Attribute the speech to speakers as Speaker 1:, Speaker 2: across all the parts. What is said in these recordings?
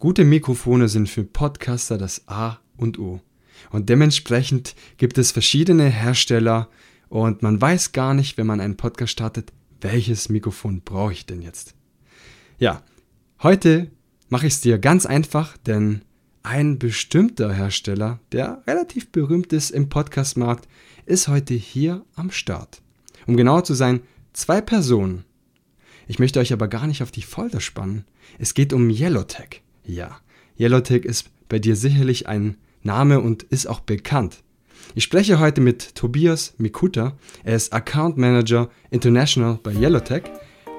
Speaker 1: Gute Mikrofone sind für Podcaster das A und O. Und dementsprechend gibt es verschiedene Hersteller und man weiß gar nicht, wenn man einen Podcast startet, welches Mikrofon brauche ich denn jetzt. Ja, heute mache ich es dir ganz einfach, denn ein bestimmter Hersteller, der relativ berühmt ist im Podcastmarkt, ist heute hier am Start. Um genauer zu sein, zwei Personen. Ich möchte euch aber gar nicht auf die Folter spannen. Es geht um Yellowtech. Ja, Yellowtech ist bei dir sicherlich ein Name und ist auch bekannt. Ich spreche heute mit Tobias Mikuta, er ist Account Manager International bei Yellowtech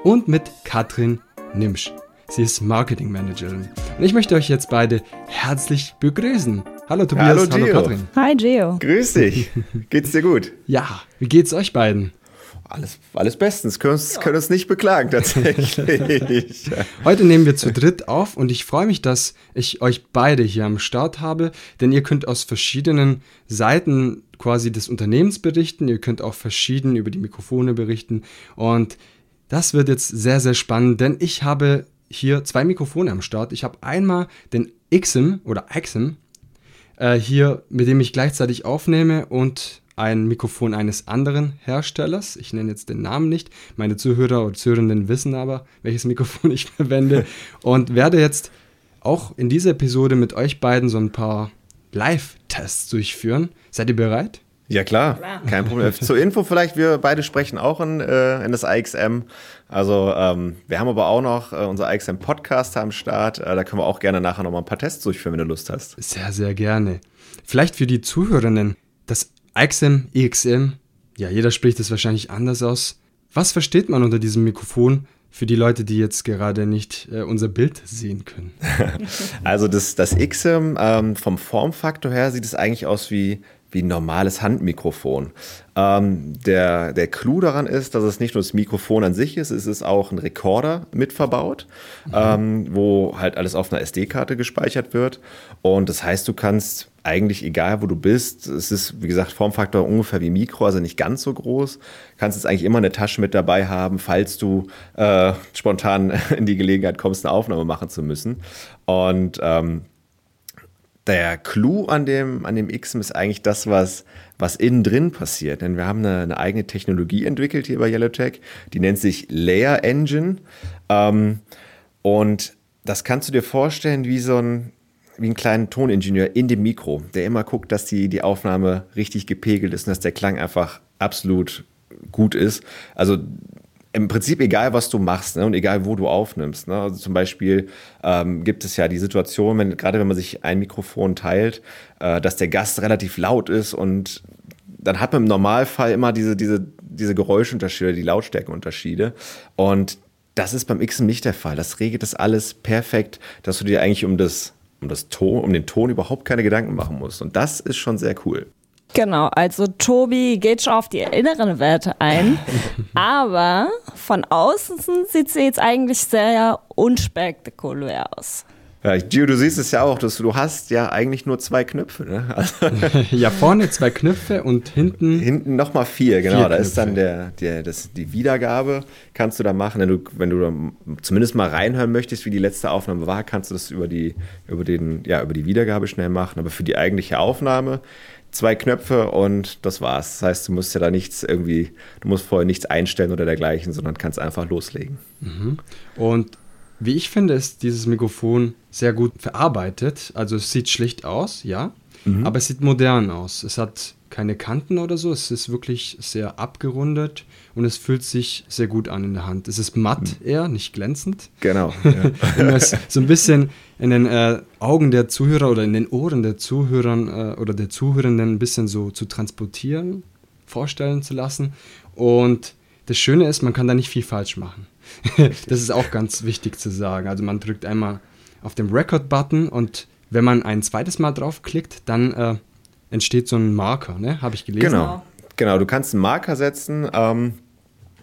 Speaker 1: und mit Katrin Nimsch. Sie ist Marketing Managerin. Und ich möchte euch jetzt beide herzlich begrüßen. Hallo Tobias, hallo, hallo Katrin.
Speaker 2: Hi Gio.
Speaker 3: Grüß dich. Geht's dir gut?
Speaker 1: Ja, wie geht's euch beiden?
Speaker 3: Alles, alles bestens. Können uns, können uns nicht beklagen, tatsächlich.
Speaker 1: Heute nehmen wir zu dritt auf und ich freue mich, dass ich euch beide hier am Start habe, denn ihr könnt aus verschiedenen Seiten quasi des Unternehmens berichten. Ihr könnt auch verschieden über die Mikrofone berichten und das wird jetzt sehr, sehr spannend, denn ich habe hier zwei Mikrofone am Start. Ich habe einmal den XM oder XM äh, hier, mit dem ich gleichzeitig aufnehme und ein Mikrofon eines anderen Herstellers. Ich nenne jetzt den Namen nicht. Meine Zuhörer oder Zuhörenden wissen aber, welches Mikrofon ich verwende. und werde jetzt auch in dieser Episode mit euch beiden so ein paar Live-Tests durchführen. Seid ihr bereit?
Speaker 3: Ja, klar, klar. kein Problem. Zur Info vielleicht, wir beide sprechen auch in, äh, in das IXM. Also ähm, wir haben aber auch noch äh, unser IXM Podcast am Start. Äh, da können wir auch gerne nachher noch mal ein paar Tests durchführen, wenn du Lust hast.
Speaker 1: Sehr, sehr gerne. Vielleicht für die Zuhörenden, IXM, EXM, ja, jeder spricht es wahrscheinlich anders aus. Was versteht man unter diesem Mikrofon für die Leute, die jetzt gerade nicht äh, unser Bild sehen können?
Speaker 3: also das, das XM ähm, vom Formfaktor her sieht es eigentlich aus wie wie ein normales Handmikrofon. Ähm, der, der Clou daran ist, dass es nicht nur das Mikrofon an sich ist, es ist auch ein Rekorder mit verbaut, mhm. ähm, wo halt alles auf einer SD-Karte gespeichert wird. Und das heißt, du kannst eigentlich egal, wo du bist, es ist, wie gesagt, Formfaktor ungefähr wie Mikro, also nicht ganz so groß, kannst jetzt eigentlich immer eine Tasche mit dabei haben, falls du äh, spontan in die Gelegenheit kommst, eine Aufnahme machen zu müssen. Und ähm, der Clou an dem, an dem XM ist eigentlich das, was, was innen drin passiert. Denn wir haben eine, eine eigene Technologie entwickelt hier bei Yellowtech, die nennt sich Layer Engine. Ähm, und das kannst du dir vorstellen wie so ein, wie einen kleinen Toningenieur in dem Mikro, der immer guckt, dass die, die Aufnahme richtig gepegelt ist und dass der Klang einfach absolut gut ist. Also im Prinzip egal, was du machst ne, und egal, wo du aufnimmst. Ne. Also zum Beispiel ähm, gibt es ja die Situation, wenn, gerade wenn man sich ein Mikrofon teilt, äh, dass der Gast relativ laut ist und dann hat man im Normalfall immer diese, diese, diese Geräuschunterschiede, die Lautstärkeunterschiede. Und das ist beim Xen nicht der Fall. Das regelt das alles perfekt, dass du dir eigentlich um das, um das Ton, um den Ton überhaupt keine Gedanken machen musst. Und das ist schon sehr cool.
Speaker 2: Genau, also Tobi geht schon auf die inneren Werte ein, aber von außen sieht sie jetzt eigentlich sehr unspektakulär aus.
Speaker 3: Ja, Gio, du siehst es ja auch, dass du hast ja eigentlich nur zwei Knöpfe. Ne?
Speaker 1: Also ja, vorne zwei Knöpfe und hinten.
Speaker 3: Hinten nochmal vier, genau. Vier da ist dann der, der, das, die Wiedergabe, kannst du da machen. Wenn du, wenn du zumindest mal reinhören möchtest, wie die letzte Aufnahme war, kannst du das über die, über den, ja, über die Wiedergabe schnell machen. Aber für die eigentliche Aufnahme zwei Knöpfe und das war's. Das heißt, du musst ja da nichts irgendwie, du musst vorher nichts einstellen oder dergleichen, sondern kannst einfach loslegen.
Speaker 1: Mhm. Und wie ich finde, ist dieses Mikrofon sehr gut verarbeitet. Also es sieht schlicht aus, ja, mhm. aber es sieht modern aus. Es hat keine Kanten oder so. Es ist wirklich sehr abgerundet und es fühlt sich sehr gut an in der Hand. Es ist matt mhm. eher, nicht glänzend.
Speaker 3: Genau. Ja.
Speaker 1: so ein bisschen in den äh, Augen der Zuhörer oder in den Ohren der Zuhörern äh, oder der Zuhörenden ein bisschen so zu transportieren, vorstellen zu lassen. Und das Schöne ist, man kann da nicht viel falsch machen. das ist auch ganz wichtig zu sagen. Also man drückt einmal auf den Record-Button und wenn man ein zweites Mal draufklickt, dann äh, entsteht so ein Marker, ne? Habe ich gelesen.
Speaker 3: Genau. Genau, du kannst einen Marker setzen. Ähm,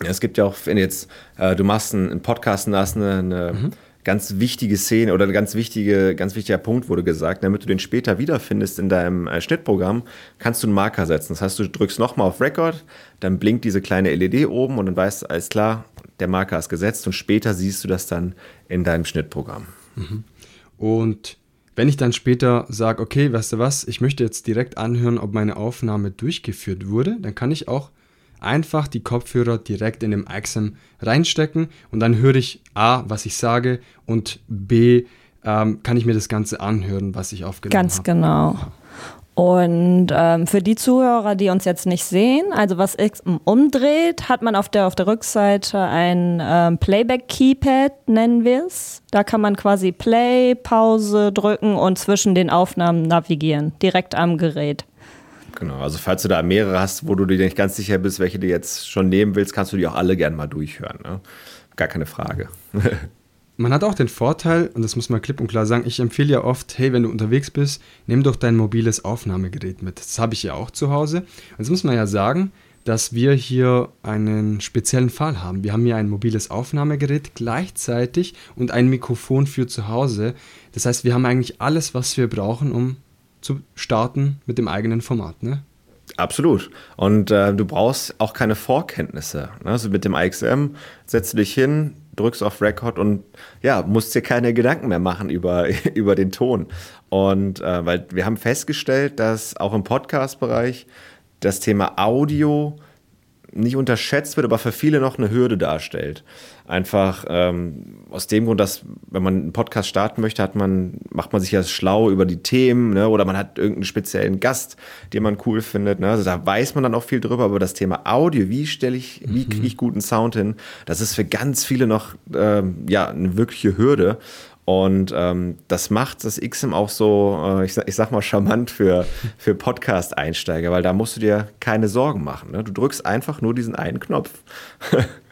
Speaker 3: es gibt ja auch, wenn jetzt äh, du machst einen, einen Podcast und hast eine, eine mhm. ganz wichtige Szene oder ein ganz, wichtige, ganz wichtiger Punkt wurde gesagt, damit du den später wiederfindest in deinem äh, Schnittprogramm, kannst du einen Marker setzen. Das heißt, du drückst nochmal auf Record, dann blinkt diese kleine LED oben und dann weißt du, alles klar, der Marker ist gesetzt und später siehst du das dann in deinem Schnittprogramm. Mhm.
Speaker 1: Und wenn ich dann später sage, okay, weißt du was, ich möchte jetzt direkt anhören, ob meine Aufnahme durchgeführt wurde, dann kann ich auch einfach die Kopfhörer direkt in dem XM reinstecken und dann höre ich A, was ich sage und B, ähm, kann ich mir das Ganze anhören, was ich aufgenommen habe.
Speaker 2: Ganz genau. Und ähm, für die Zuhörer, die uns jetzt nicht sehen, also was X umdreht, hat man auf der, auf der Rückseite ein ähm, Playback-Keypad, nennen wir es. Da kann man quasi Play, Pause drücken und zwischen den Aufnahmen navigieren, direkt am Gerät.
Speaker 3: Genau, also falls du da mehrere hast, wo du dir nicht ganz sicher bist, welche du jetzt schon nehmen willst, kannst du die auch alle gerne mal durchhören. Ne? Gar keine Frage.
Speaker 1: Man hat auch den Vorteil, und das muss man klipp und klar sagen, ich empfehle ja oft, hey, wenn du unterwegs bist, nimm doch dein mobiles Aufnahmegerät mit. Das habe ich ja auch zu Hause. Und jetzt muss man ja sagen, dass wir hier einen speziellen Fall haben. Wir haben hier ein mobiles Aufnahmegerät gleichzeitig und ein Mikrofon für zu Hause. Das heißt, wir haben eigentlich alles, was wir brauchen, um zu starten mit dem eigenen Format. Ne?
Speaker 3: Absolut. Und äh, du brauchst auch keine Vorkenntnisse. Ne? Also mit dem IXM setzt du dich hin, drückst auf Record und ja, musst dir keine Gedanken mehr machen über, über den Ton. Und äh, weil wir haben festgestellt, dass auch im Podcast-Bereich das Thema Audio nicht unterschätzt wird, aber für viele noch eine Hürde darstellt. Einfach ähm, aus dem Grund, dass wenn man einen Podcast starten möchte, hat man, macht man sich ja schlau über die Themen ne? oder man hat irgendeinen speziellen Gast, den man cool findet. Ne? Also da weiß man dann auch viel drüber, aber das Thema Audio, wie stelle ich, wie kriege ich guten Sound hin, das ist für ganz viele noch ähm, ja, eine wirkliche Hürde. Und ähm, das macht das XM auch so, äh, ich, sag, ich sag mal, charmant für, für Podcast-Einsteiger, weil da musst du dir keine Sorgen machen. Ne? Du drückst einfach nur diesen einen Knopf.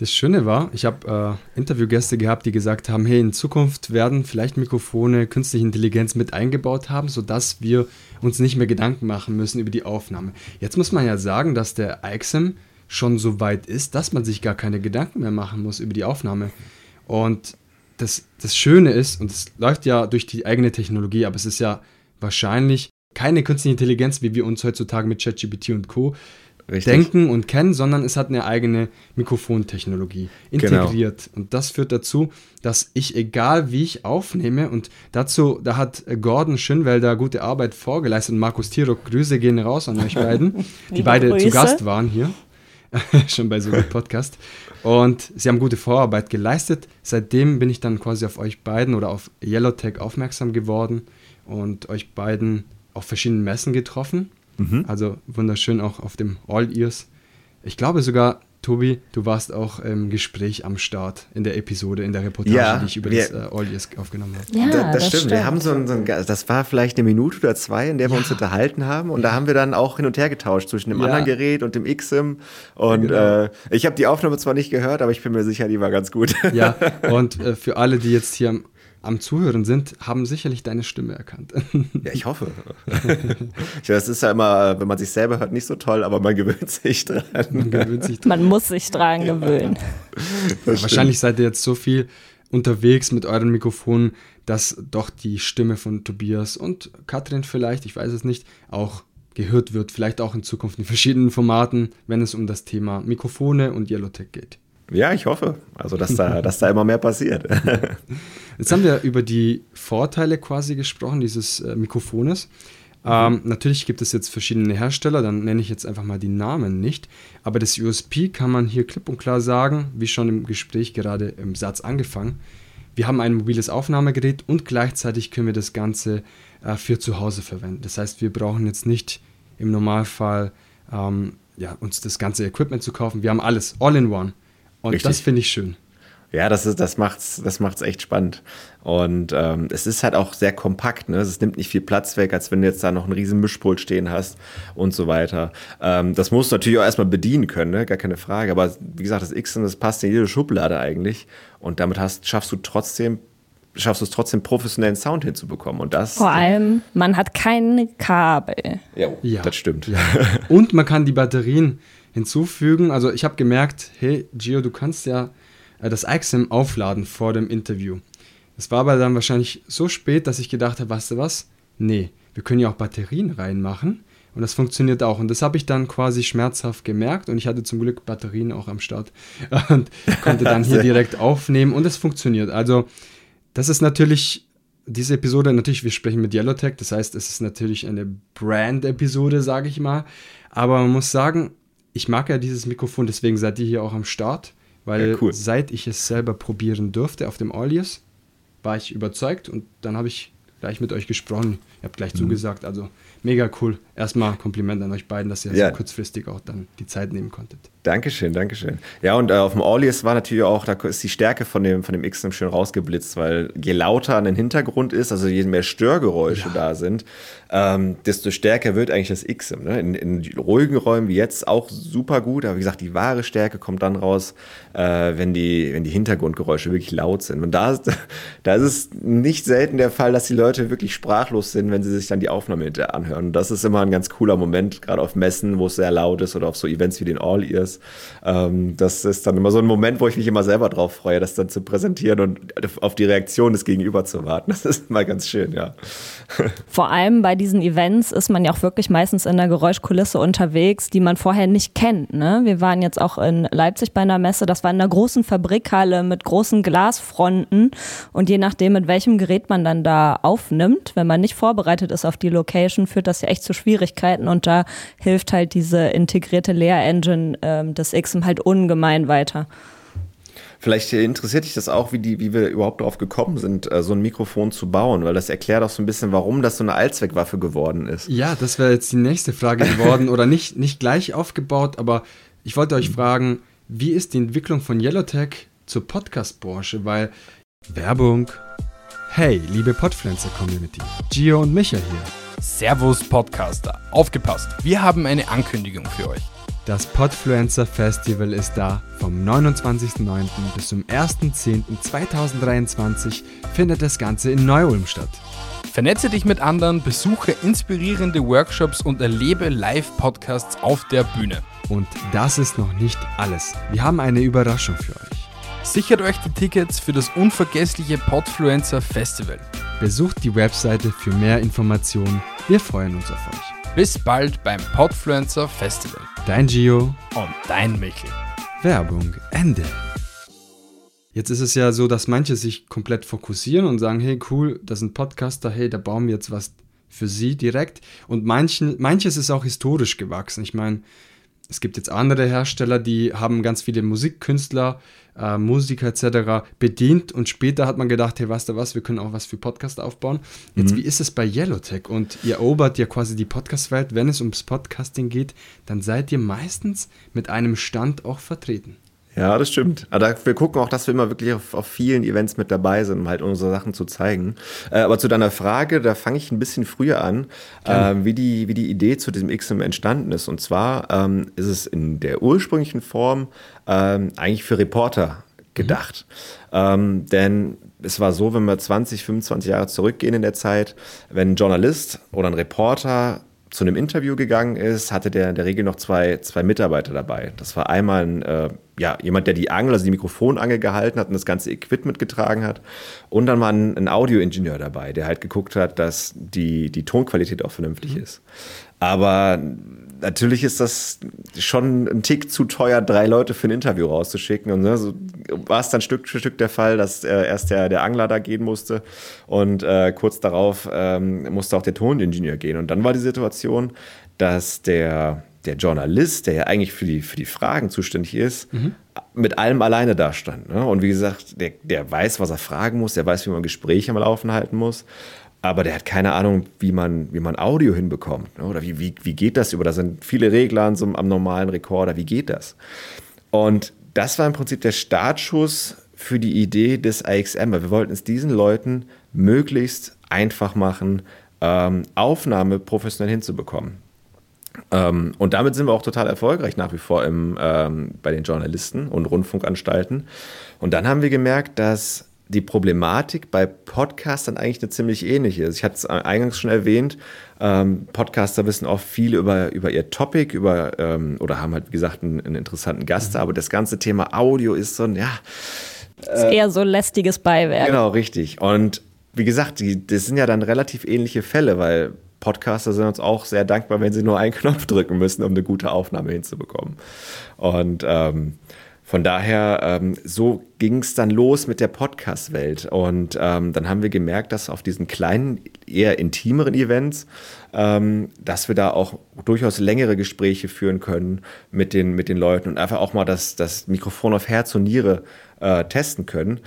Speaker 1: das Schöne war, ich habe äh, Interviewgäste gehabt, die gesagt haben, hey, in Zukunft werden vielleicht Mikrofone künstliche Intelligenz mit eingebaut haben, sodass wir uns nicht mehr Gedanken machen müssen über die Aufnahme. Jetzt muss man ja sagen, dass der IXM schon so weit ist, dass man sich gar keine Gedanken mehr machen muss über die Aufnahme. Und das, das Schöne ist, und es läuft ja durch die eigene Technologie, aber es ist ja wahrscheinlich keine künstliche Intelligenz, wie wir uns heutzutage mit ChatGPT und Co. Richtig. denken und kennen, sondern es hat eine eigene Mikrofontechnologie integriert. Genau. Und das führt dazu, dass ich, egal wie ich aufnehme, und dazu, da hat Gordon Schönwelder gute Arbeit vorgeleistet und Markus Tirock, Grüße gehen raus an euch beiden, die beide Grüße. zu Gast waren hier. schon bei so einem Podcast. Und sie haben gute Vorarbeit geleistet. Seitdem bin ich dann quasi auf euch beiden oder auf Yellowtech aufmerksam geworden und euch beiden auf verschiedenen Messen getroffen. Mhm. Also wunderschön auch auf dem All Ears. Ich glaube sogar, Tobi, du warst auch im Gespräch am Start in der Episode, in der Reportage, ja, die ich über wir, das äh, All Years aufgenommen habe.
Speaker 3: Ja, da, das, das stimmt. stimmt. Wir haben so ein, so ein, das war vielleicht eine Minute oder zwei, in der wir ja. uns unterhalten haben. Und da haben wir dann auch hin und her getauscht zwischen dem ja. anderen Gerät und dem XIM. Und genau. äh, ich habe die Aufnahme zwar nicht gehört, aber ich bin mir sicher, die war ganz gut.
Speaker 1: Ja, und äh, für alle, die jetzt hier am Zuhören sind, haben sicherlich deine Stimme erkannt.
Speaker 3: Ja, ich hoffe. Das ist ja immer, wenn man sich selber hört, nicht so toll, aber man gewöhnt sich dran.
Speaker 2: Man, gewöhnt sich dran. man muss sich dran gewöhnen.
Speaker 1: Ja, wahrscheinlich seid ihr jetzt so viel unterwegs mit euren Mikrofonen, dass doch die Stimme von Tobias und Katrin vielleicht, ich weiß es nicht, auch gehört wird, vielleicht auch in Zukunft in verschiedenen Formaten, wenn es um das Thema Mikrofone und Yellowtech geht.
Speaker 3: Ja, ich hoffe. Also, dass da, dass da immer mehr passiert.
Speaker 1: Jetzt haben wir über die Vorteile quasi gesprochen, dieses äh, Mikrofones. Ähm, natürlich gibt es jetzt verschiedene Hersteller, dann nenne ich jetzt einfach mal die Namen nicht. Aber das USP kann man hier klipp und klar sagen, wie schon im Gespräch gerade im Satz angefangen. Wir haben ein mobiles Aufnahmegerät und gleichzeitig können wir das Ganze äh, für zu Hause verwenden. Das heißt, wir brauchen jetzt nicht im Normalfall ähm, ja, uns das ganze Equipment zu kaufen. Wir haben alles, all in one. Und Richtig. das finde ich schön.
Speaker 3: Ja, das, ist, das macht es das macht's echt spannend. Und ähm, es ist halt auch sehr kompakt. Ne? Es nimmt nicht viel Platz weg, als wenn du jetzt da noch einen riesen Mischpult stehen hast und so weiter. Ähm, das musst du natürlich auch erstmal bedienen können, ne? gar keine Frage. Aber wie gesagt, das X, das passt in jede Schublade eigentlich. Und damit hast, schaffst du trotzdem schaffst du es trotzdem professionellen Sound hinzubekommen und das
Speaker 2: vor allem man hat keine Kabel
Speaker 3: ja, ja. das stimmt ja.
Speaker 1: und man kann die Batterien hinzufügen. Also ich habe gemerkt, hey Gio, du kannst ja äh, das IXM aufladen vor dem Interview. Es war aber dann wahrscheinlich so spät, dass ich gedacht habe, weißt du was? Nee, wir können ja auch Batterien reinmachen. Und das funktioniert auch. Und das habe ich dann quasi schmerzhaft gemerkt. Und ich hatte zum Glück Batterien auch am Start und konnte dann hier direkt aufnehmen. Und es funktioniert. Also, das ist natürlich diese Episode natürlich, wir sprechen mit Yellowtech, das heißt, es ist natürlich eine Brand-Episode, sage ich mal. Aber man muss sagen, ich mag ja dieses Mikrofon, deswegen seid ihr hier auch am Start, weil ja, cool. seit ich es selber probieren durfte auf dem Alias, war ich überzeugt und dann habe ich gleich mit euch gesprochen. Ihr habt gleich mhm. zugesagt, also mega cool. Erstmal Kompliment an euch beiden, dass ihr ja. so kurzfristig auch dann die Zeit nehmen konntet.
Speaker 3: Dankeschön, Dankeschön. Ja, und äh, auf dem Aulius war natürlich auch, da ist die Stärke von dem, von dem XM schön rausgeblitzt, weil je lauter an den Hintergrund ist, also je mehr Störgeräusche ja. da sind, ähm, desto stärker wird eigentlich das XM. Ne? In, in, ruhigen Räumen wie jetzt auch super gut, aber wie gesagt, die wahre Stärke kommt dann raus, äh, wenn, die, wenn die Hintergrundgeräusche wirklich laut sind. Und da, da ist es nicht selten der Fall, dass die Leute wirklich sprachlos sind, wenn sie sich dann die Aufnahme hinterher anhören. Und das ist immer ein ganz cooler Moment, gerade auf Messen, wo es sehr laut ist oder auf so Events wie den All-Ears. Ähm, das ist dann immer so ein Moment, wo ich mich immer selber drauf freue, das dann zu präsentieren und auf die Reaktion des Gegenüber zu warten. Das ist mal ganz schön, ja.
Speaker 2: Vor allem bei diesen Events ist man ja auch wirklich meistens in einer Geräuschkulisse unterwegs, die man vorher nicht kennt. Ne? Wir waren jetzt auch in Leipzig bei einer Messe, das war in einer großen Fabrikhalle mit großen Glasfronten und je nachdem, mit welchem Gerät man dann da aufnimmt, wenn man nicht vorbereitet ist auf die Location, führt das ja echt zu Schwierigkeiten und da hilft halt diese integrierte Lehr-Engine äh, ähm, das XM halt ungemein weiter.
Speaker 3: Vielleicht interessiert dich das auch, wie, die, wie wir überhaupt darauf gekommen sind, äh, so ein Mikrofon zu bauen, weil das erklärt auch so ein bisschen, warum das so eine Allzweckwaffe geworden ist.
Speaker 1: Ja, das wäre jetzt die nächste Frage geworden oder nicht, nicht gleich aufgebaut, aber ich wollte euch fragen, wie ist die Entwicklung von Yellowtech zur Podcast-Branche? Weil Werbung. Hey, liebe Podpflanzer-Community, Gio und Micha hier.
Speaker 4: Servus Podcaster, aufgepasst, wir haben eine Ankündigung für euch.
Speaker 1: Das Podfluencer Festival ist da. Vom 29.09. bis zum 1.10.2023 findet das Ganze in Neu-Ulm statt.
Speaker 4: Vernetze dich mit anderen, besuche inspirierende Workshops und erlebe Live-Podcasts auf der Bühne.
Speaker 1: Und das ist noch nicht alles. Wir haben eine Überraschung für euch.
Speaker 4: Sichert euch die Tickets für das unvergessliche Podfluencer Festival.
Speaker 1: Besucht die Webseite für mehr Informationen. Wir freuen uns auf euch.
Speaker 4: Bis bald beim Podfluencer Festival.
Speaker 1: Dein Gio
Speaker 4: und dein Michel.
Speaker 1: Werbung Ende. Jetzt ist es ja so, dass manche sich komplett fokussieren und sagen, hey cool, das sind Podcaster, hey, da bauen wir jetzt was für sie direkt. Und manchen, manches ist auch historisch gewachsen. Ich meine, es gibt jetzt andere Hersteller, die haben ganz viele Musikkünstler, äh, Musiker etc. bedient und später hat man gedacht, hey, weißt du was, wir können auch was für Podcast aufbauen. Jetzt, mhm. wie ist es bei Yellowtech? Und ihr erobert ja quasi die Podcast-Welt. Wenn es ums Podcasting geht, dann seid ihr meistens mit einem Stand auch vertreten.
Speaker 3: Ja, das stimmt. Aber wir gucken auch, dass wir immer wirklich auf, auf, vielen Events mit dabei sind, um halt unsere Sachen zu zeigen. Äh, aber zu deiner Frage, da fange ich ein bisschen früher an, äh, wie, die, wie die Idee zu diesem XM entstanden ist. Und zwar ähm, ist es in der ursprünglichen Form ähm, eigentlich für Reporter gedacht. Mhm. Ähm, denn es war so, wenn wir 20, 25 Jahre zurückgehen in der Zeit, wenn ein Journalist oder ein Reporter zu einem Interview gegangen ist, hatte der in der Regel noch zwei, zwei Mitarbeiter dabei. Das war einmal ein, äh, ja, jemand, der die Angel, also die Mikrofonangel gehalten hat und das ganze Equipment getragen hat. Und dann war ein, ein Audioingenieur dabei, der halt geguckt hat, dass die, die Tonqualität auch vernünftig mhm. ist. Aber natürlich ist das schon ein Tick zu teuer, drei Leute für ein Interview rauszuschicken. Und ne, so war es dann Stück für Stück der Fall, dass äh, erst der, der Angler da gehen musste und äh, kurz darauf ähm, musste auch der Toningenieur gehen. Und dann war die Situation, dass der, der Journalist, der ja eigentlich für die, für die Fragen zuständig ist, mhm. mit allem alleine dastand. Ne? Und wie gesagt, der, der weiß, was er fragen muss, der weiß, wie man Gespräche am Laufen halten muss aber der hat keine Ahnung, wie man, wie man Audio hinbekommt. Ne? Oder wie, wie, wie geht das über? Da sind viele Regler an so am normalen Rekorder. Wie geht das? Und das war im Prinzip der Startschuss für die Idee des AXM. Wir wollten es diesen Leuten möglichst einfach machen, ähm, Aufnahme professionell hinzubekommen. Ähm, und damit sind wir auch total erfolgreich nach wie vor im, ähm, bei den Journalisten und Rundfunkanstalten. Und dann haben wir gemerkt, dass die Problematik bei Podcastern eigentlich eine ziemlich ähnliche ist. Ich hatte es eingangs schon erwähnt, ähm, Podcaster wissen oft viel über, über ihr Topic, über, ähm, oder haben halt, wie gesagt, einen, einen interessanten Gast, mhm. aber das ganze Thema Audio ist so ein, ja.
Speaker 2: Äh, ist eher so lästiges Beiwerk.
Speaker 3: Genau, richtig. Und wie gesagt, die, das sind ja dann relativ ähnliche Fälle, weil Podcaster sind uns auch sehr dankbar, wenn sie nur einen Knopf drücken müssen, um eine gute Aufnahme hinzubekommen. Und ähm, von daher, ähm, so ging es dann los mit der Podcast-Welt. Und ähm, dann haben wir gemerkt, dass auf diesen kleinen, eher intimeren Events, ähm, dass wir da auch durchaus längere Gespräche führen können mit den, mit den Leuten und einfach auch mal das, das Mikrofon auf Herz und Niere äh, testen können.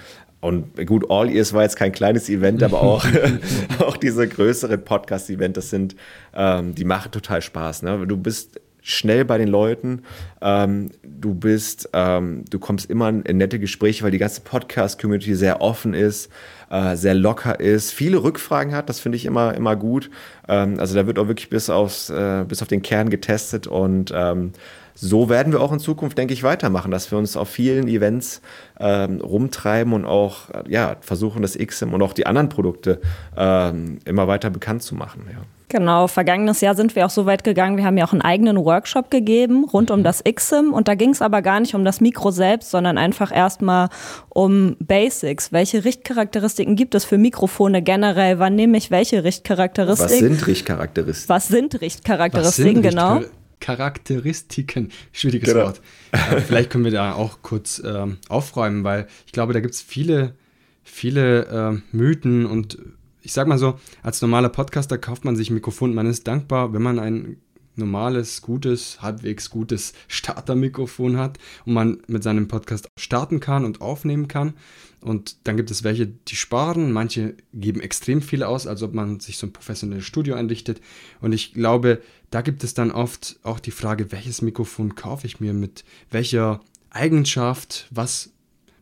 Speaker 3: Und gut, All Ears war jetzt kein kleines Event, aber auch, auch diese größeren Podcast-Events, das sind, ähm, die machen total Spaß. Ne? Du bist schnell bei den Leuten, ähm, du bist, ähm, du kommst immer in nette Gespräche, weil die ganze Podcast-Community sehr offen ist, äh, sehr locker ist, viele Rückfragen hat, das finde ich immer, immer gut. Ähm, also da wird auch wirklich bis, aufs, äh, bis auf den Kern getestet und ähm, so werden wir auch in Zukunft, denke ich, weitermachen, dass wir uns auf vielen Events ähm, rumtreiben und auch ja, versuchen, das XM und auch die anderen Produkte ähm, immer weiter bekannt zu machen. Ja.
Speaker 2: Genau, vergangenes Jahr sind wir auch so weit gegangen, wir haben ja auch einen eigenen Workshop gegeben rund um das XIM und da ging es aber gar nicht um das Mikro selbst, sondern einfach erstmal um Basics. Welche Richtcharakteristiken gibt es für Mikrofone generell? Wann nehme ich welche Richtcharakteristiken?
Speaker 3: Was sind Richtcharakteristiken?
Speaker 2: Was sind Richtcharakteristiken, Was sind genau?
Speaker 1: Charakteristiken, schwieriges genau. Wort. Äh, vielleicht können wir da auch kurz ähm, aufräumen, weil ich glaube, da gibt es viele, viele äh, Mythen und ich sag mal so, als normaler Podcaster kauft man sich ein Mikrofon. Man ist dankbar, wenn man ein normales, gutes, halbwegs gutes Startermikrofon hat und man mit seinem Podcast starten kann und aufnehmen kann. Und dann gibt es welche, die sparen, manche geben extrem viel aus, als ob man sich so ein professionelles Studio einrichtet. Und ich glaube, da gibt es dann oft auch die Frage, welches Mikrofon kaufe ich mir mit welcher Eigenschaft, was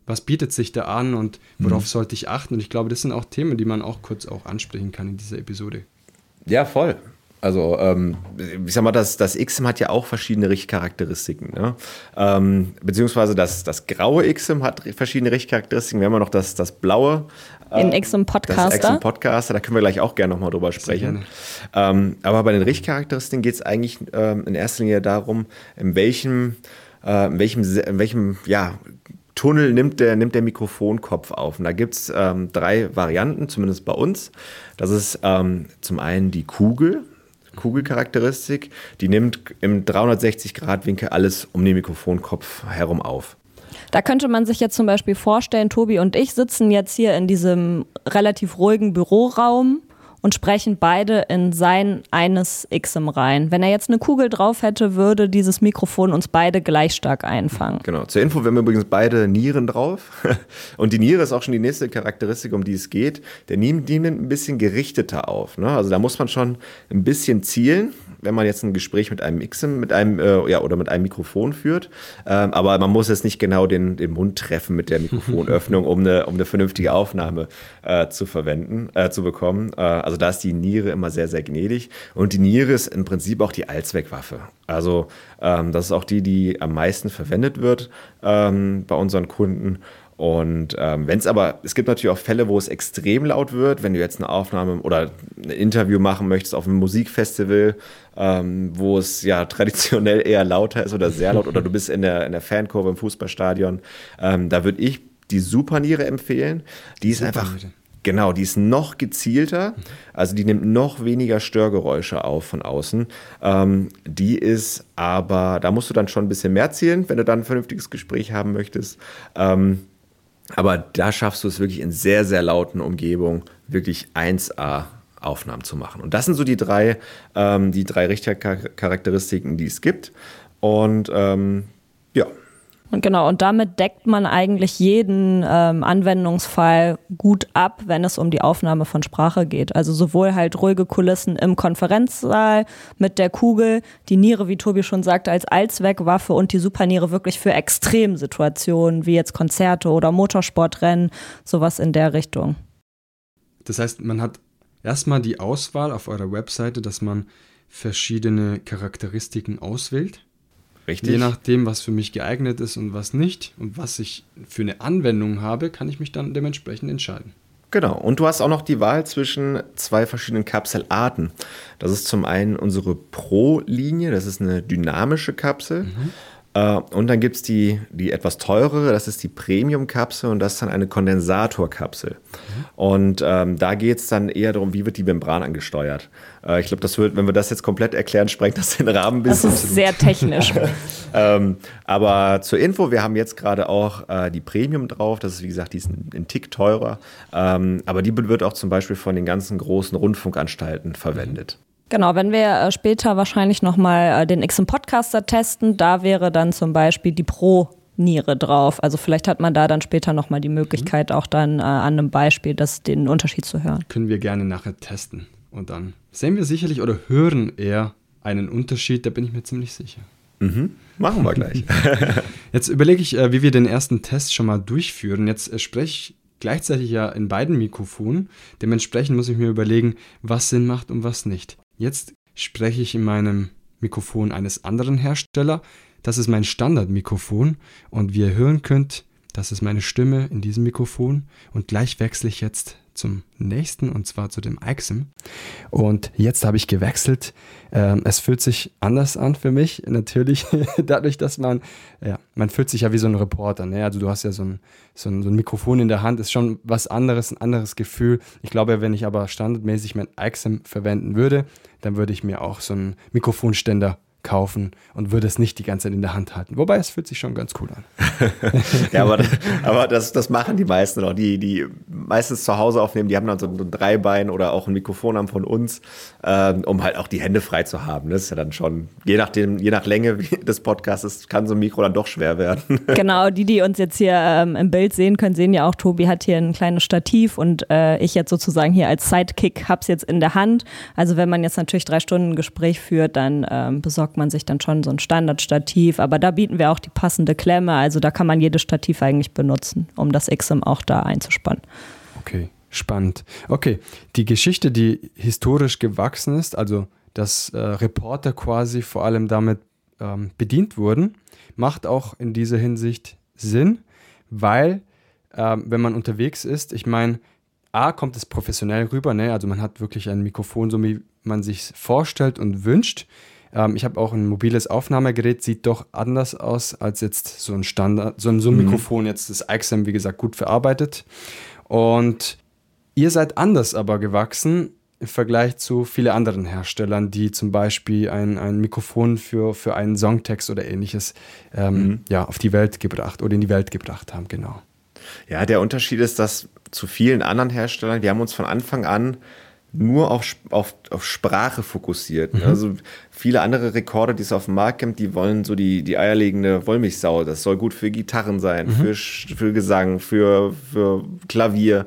Speaker 1: was bietet sich da an und worauf mhm. sollte ich achten? Und ich glaube, das sind auch Themen, die man auch kurz auch ansprechen kann in dieser Episode.
Speaker 3: Ja, voll. Also, ähm, ich sag mal, das, das XIM hat ja auch verschiedene Richtcharakteristiken. Ne? Ähm, beziehungsweise das, das graue XIM hat verschiedene Richtcharakteristiken. Wir haben ja noch das, das blaue.
Speaker 2: Äh, In XIM Podcaster. Das XIM
Speaker 3: Podcaster, da können wir gleich auch gerne nochmal drüber sprechen. Ähm, aber bei den Richtcharakteristiken geht es eigentlich ähm, in erster Linie darum, in welchem, äh, in welchem, in welchem ja, Tunnel nimmt der, nimmt der Mikrofonkopf auf. Und da gibt es ähm, drei Varianten, zumindest bei uns. Das ist ähm, zum einen die Kugel, Kugelcharakteristik, die nimmt im 360-Grad-Winkel alles um den Mikrofonkopf herum auf.
Speaker 2: Da könnte man sich jetzt zum Beispiel vorstellen, Tobi und ich sitzen jetzt hier in diesem relativ ruhigen Büroraum und sprechen beide in sein eines XM rein. Wenn er jetzt eine Kugel drauf hätte, würde dieses Mikrofon uns beide gleich stark einfangen.
Speaker 3: Genau. Zur Info, wir haben übrigens beide Nieren drauf. Und die Niere ist auch schon die nächste Charakteristik, um die es geht. Der nimmt ein bisschen gerichteter auf. Ne? Also da muss man schon ein bisschen zielen wenn man jetzt ein Gespräch mit einem XM, mit einem, äh, ja, oder mit einem Mikrofon führt. Ähm, aber man muss jetzt nicht genau den, den Mund treffen mit der Mikrofonöffnung, um eine, um eine vernünftige Aufnahme äh, zu verwenden, äh, zu bekommen. Äh, also da ist die Niere immer sehr, sehr gnädig. Und die Niere ist im Prinzip auch die Allzweckwaffe. Also ähm, das ist auch die, die am meisten verwendet wird ähm, bei unseren Kunden. Und ähm, wenn es aber, es gibt natürlich auch Fälle, wo es extrem laut wird, wenn du jetzt eine Aufnahme oder ein Interview machen möchtest auf einem Musikfestival, ähm, wo es ja traditionell eher lauter ist oder sehr laut, oder du bist in der, in der Fankurve im Fußballstadion, ähm, da würde ich die Superniere empfehlen. Die ist Super einfach. Genau, die ist noch gezielter, also die nimmt noch weniger Störgeräusche auf von außen. Ähm, die ist aber, da musst du dann schon ein bisschen mehr zielen, wenn du dann ein vernünftiges Gespräch haben möchtest. Ähm, aber da schaffst du es wirklich in sehr, sehr lauten Umgebungen wirklich 1A Aufnahmen zu machen. Und das sind so die drei, ähm, die drei Richtercharakteristiken, die es gibt. Und ähm.
Speaker 2: Und genau, und damit deckt man eigentlich jeden ähm, Anwendungsfall gut ab, wenn es um die Aufnahme von Sprache geht. Also sowohl halt ruhige Kulissen im Konferenzsaal mit der Kugel, die Niere, wie Tobi schon sagte, als Allzweckwaffe und die Superniere wirklich für Extremsituationen, wie jetzt Konzerte oder Motorsportrennen, sowas in der Richtung.
Speaker 1: Das heißt, man hat erstmal die Auswahl auf eurer Webseite, dass man verschiedene Charakteristiken auswählt Richtig. Je nachdem, was für mich geeignet ist und was nicht und was ich für eine Anwendung habe, kann ich mich dann dementsprechend entscheiden.
Speaker 3: Genau, und du hast auch noch die Wahl zwischen zwei verschiedenen Kapselarten. Das ist zum einen unsere Pro-Linie, das ist eine dynamische Kapsel. Mhm. Äh, und dann gibt es die, die etwas teurere, das ist die Premium-Kapsel und das ist dann eine Kondensatorkapsel. Mhm. Und ähm, da geht es dann eher darum, wie wird die Membran angesteuert. Äh, ich glaube, das wird, wenn wir das jetzt komplett erklären, sprengt das den Rahmen ein
Speaker 2: bisschen. Das ist sehr technisch.
Speaker 3: ähm, aber zur Info, wir haben jetzt gerade auch äh, die Premium drauf. Das ist, wie gesagt, die ist ein, ein Tick teurer. Ähm, aber die wird auch zum Beispiel von den ganzen großen Rundfunkanstalten verwendet.
Speaker 2: Genau, wenn wir äh, später wahrscheinlich nochmal äh, den XM Podcaster testen, da wäre dann zum Beispiel die Pro Niere drauf. Also vielleicht hat man da dann später nochmal die Möglichkeit, mhm. auch dann äh, an einem Beispiel das, den Unterschied zu hören.
Speaker 1: Können wir gerne nachher testen. Und dann sehen wir sicherlich oder hören eher einen Unterschied, da bin ich mir ziemlich sicher.
Speaker 3: Mhm. Machen wir gleich.
Speaker 1: Jetzt überlege ich, wie wir den ersten Test schon mal durchführen. Jetzt spreche ich gleichzeitig ja in beiden Mikrofonen. Dementsprechend muss ich mir überlegen, was Sinn macht und was nicht. Jetzt spreche ich in meinem Mikrofon eines anderen Herstellers. Das ist mein Standardmikrofon und wie ihr hören könnt, das ist meine Stimme in diesem Mikrofon und gleich wechsle ich jetzt zum nächsten und zwar zu dem IXIM. Und jetzt habe ich gewechselt. Ähm, es fühlt sich anders an für mich, natürlich, dadurch, dass man, ja, man fühlt sich ja wie so ein Reporter. Ne? Also du hast ja so ein, so, ein, so ein Mikrofon in der Hand, ist schon was anderes, ein anderes Gefühl. Ich glaube, wenn ich aber standardmäßig mein IXIM verwenden würde, dann würde ich mir auch so einen Mikrofonständer kaufen und würde es nicht die ganze Zeit in der Hand halten. Wobei es fühlt sich schon ganz cool an.
Speaker 3: ja, aber, aber das, das machen die meisten auch. Die, die meistens zu Hause aufnehmen, die haben dann so ein Dreibein oder auch ein Mikrofon haben von uns, ähm, um halt auch die Hände frei zu haben. Das ist ja dann schon, je nachdem, je nach Länge des Podcasts, kann so ein Mikro dann doch schwer werden.
Speaker 2: genau, die, die uns jetzt hier ähm, im Bild sehen können, sehen ja auch, Tobi hat hier ein kleines Stativ und äh, ich jetzt sozusagen hier als Sidekick habe es jetzt in der Hand. Also wenn man jetzt natürlich drei Stunden Gespräch führt, dann ähm, besorgt besorgt man sich dann schon so ein Standardstativ, aber da bieten wir auch die passende Klemme, also da kann man jedes Stativ eigentlich benutzen, um das XM auch da einzuspannen.
Speaker 1: Okay, spannend. Okay, die Geschichte, die historisch gewachsen ist, also dass äh, Reporter quasi vor allem damit ähm, bedient wurden, macht auch in dieser Hinsicht Sinn, weil äh, wenn man unterwegs ist, ich meine, A, kommt es professionell rüber, ne? also man hat wirklich ein Mikrofon, so wie man sich vorstellt und wünscht. Ähm, ich habe auch ein mobiles Aufnahmegerät, sieht doch anders aus als jetzt so ein Standard, so ein, so ein mhm. Mikrofon, jetzt das IXM, wie gesagt, gut verarbeitet. Und ihr seid anders aber gewachsen im Vergleich zu vielen anderen Herstellern, die zum Beispiel ein, ein Mikrofon für, für einen Songtext oder ähnliches ähm, mhm. ja, auf die Welt gebracht oder in die Welt gebracht haben, genau.
Speaker 3: Ja, der Unterschied ist, dass zu vielen anderen Herstellern, wir haben uns von Anfang an nur auf, auf, auf Sprache fokussiert. Mhm. Also viele andere Rekorde, die es auf dem Markt gibt, die wollen so die, die eierlegende Wollmilchsau. Das soll gut für Gitarren sein, mhm. für, für Gesang, für, für Klavier.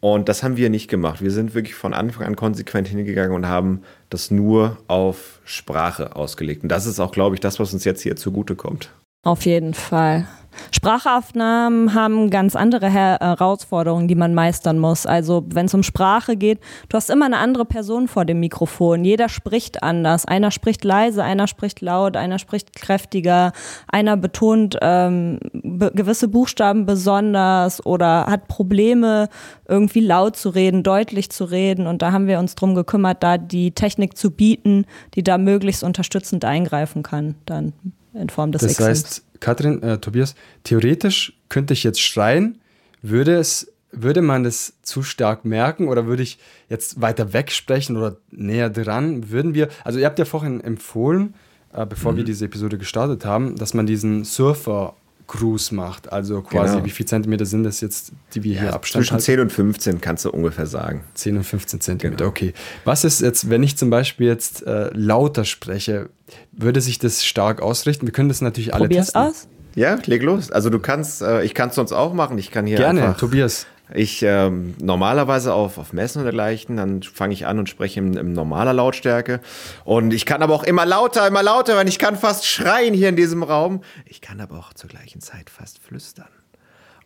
Speaker 3: Und das haben wir nicht gemacht. Wir sind wirklich von Anfang an konsequent hingegangen und haben das nur auf Sprache ausgelegt. Und das ist auch, glaube ich, das, was uns jetzt hier zugutekommt.
Speaker 2: Auf jeden Fall. Sprachaufnahmen haben ganz andere Herausforderungen, die man meistern muss. Also wenn es um Sprache geht, du hast immer eine andere Person vor dem Mikrofon. Jeder spricht anders. Einer spricht leise, einer spricht laut, einer spricht kräftiger, einer betont ähm, be gewisse Buchstaben besonders oder hat Probleme, irgendwie laut zu reden, deutlich zu reden. Und da haben wir uns drum gekümmert, da die Technik zu bieten, die da möglichst unterstützend eingreifen kann, dann in Form des
Speaker 1: Das heißt, Katrin, äh, Tobias, theoretisch könnte ich jetzt schreien, würde es, würde man das zu stark merken oder würde ich jetzt weiter wegsprechen oder näher dran? Würden wir, also ihr habt ja vorhin empfohlen, äh, bevor mhm. wir diese Episode gestartet haben, dass man diesen Surfer Cruise macht. Also quasi, genau. wie viele Zentimeter sind das jetzt, die wir ja, hier Abstand
Speaker 3: Zwischen halten? 10 und 15 kannst du ungefähr sagen.
Speaker 1: 10 und 15 Zentimeter, genau. okay. Was ist jetzt, wenn ich zum Beispiel jetzt äh, lauter spreche, würde sich das stark ausrichten? Wir können das natürlich alle Probier's testen. aus?
Speaker 3: Ja, leg los. Also du kannst, äh, ich kann es sonst auch machen. Ich kann hier
Speaker 1: Gerne, einfach, Tobias.
Speaker 3: Ich ähm, normalerweise auf, auf Messen und dergleichen, dann fange ich an und spreche in, in normaler Lautstärke. Und ich kann aber auch immer lauter, immer lauter, weil ich kann fast schreien hier in diesem Raum. Ich kann aber auch zur gleichen Zeit fast flüstern.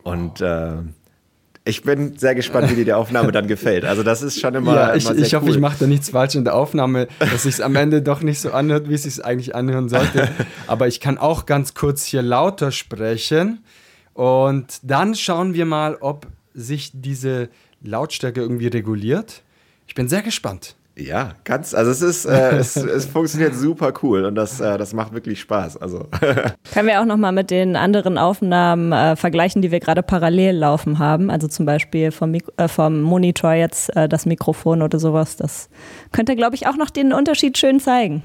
Speaker 3: Und äh, ich bin sehr gespannt, wie dir die Aufnahme dann gefällt. Also das ist schon immer.
Speaker 1: Ja, ich,
Speaker 3: immer
Speaker 1: ich hoffe, cool. ich mache da nichts falsch in der Aufnahme, dass sich am Ende doch nicht so anhört, wie es sich eigentlich anhören sollte. Aber ich kann auch ganz kurz hier lauter sprechen. Und dann schauen wir mal, ob sich diese Lautstärke irgendwie reguliert. Ich bin sehr gespannt.
Speaker 3: Ja, ganz, also es ist, äh, es, es funktioniert super cool und das, äh, das macht wirklich Spaß. Also.
Speaker 2: Können wir auch nochmal mit den anderen Aufnahmen äh, vergleichen, die wir gerade parallel laufen haben? Also zum Beispiel vom, Mik äh, vom Monitor jetzt äh, das Mikrofon oder sowas. Das könnte, glaube ich, auch noch den Unterschied schön zeigen.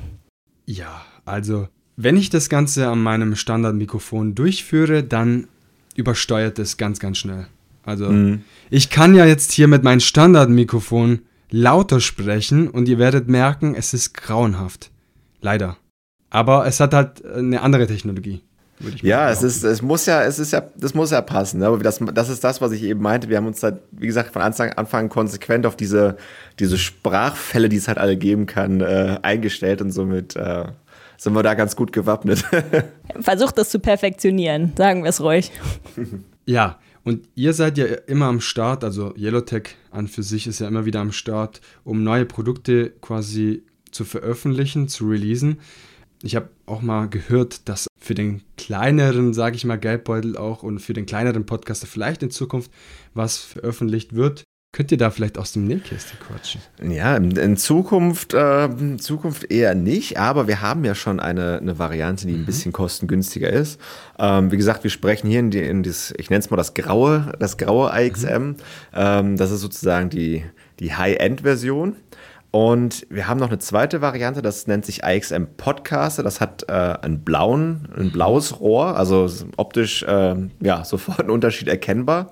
Speaker 1: Ja, also wenn ich das Ganze an meinem Standardmikrofon durchführe, dann übersteuert es ganz, ganz schnell. Also mhm. ich kann ja jetzt hier mit meinem Standardmikrofon lauter sprechen und ihr werdet merken, es ist grauenhaft. Leider. Aber es hat halt eine andere Technologie.
Speaker 3: Ja, es ist, es muss ja, es ist ja, das muss ja passen. Ne? Aber das, das ist das, was ich eben meinte. Wir haben uns halt, wie gesagt, von Anfang, Anfang konsequent auf diese, diese Sprachfälle, die es halt alle geben kann, äh, eingestellt und somit äh, sind wir da ganz gut gewappnet.
Speaker 2: Versucht das zu perfektionieren, sagen wir es ruhig.
Speaker 1: Ja, und ihr seid ja immer am Start, also Yellowtech an für sich ist ja immer wieder am Start, um neue Produkte quasi zu veröffentlichen, zu releasen. Ich habe auch mal gehört, dass für den kleineren, sage ich mal, Geldbeutel auch und für den kleineren Podcaster vielleicht in Zukunft was veröffentlicht wird. Könnt ihr da vielleicht aus dem Nähkästchen quatschen?
Speaker 3: Ja, in Zukunft, äh, in Zukunft eher nicht, aber wir haben ja schon eine, eine Variante, die ein mhm. bisschen kostengünstiger ist. Ähm, wie gesagt, wir sprechen hier in, die, in das, ich nenne es mal das graue, das graue IXM. Mhm. Ähm, das ist sozusagen die, die High-End-Version. Und wir haben noch eine zweite Variante, das nennt sich IXM Podcaster. Das hat äh, einen blauen, ein blaues Rohr, also optisch äh, ja sofort ein Unterschied erkennbar.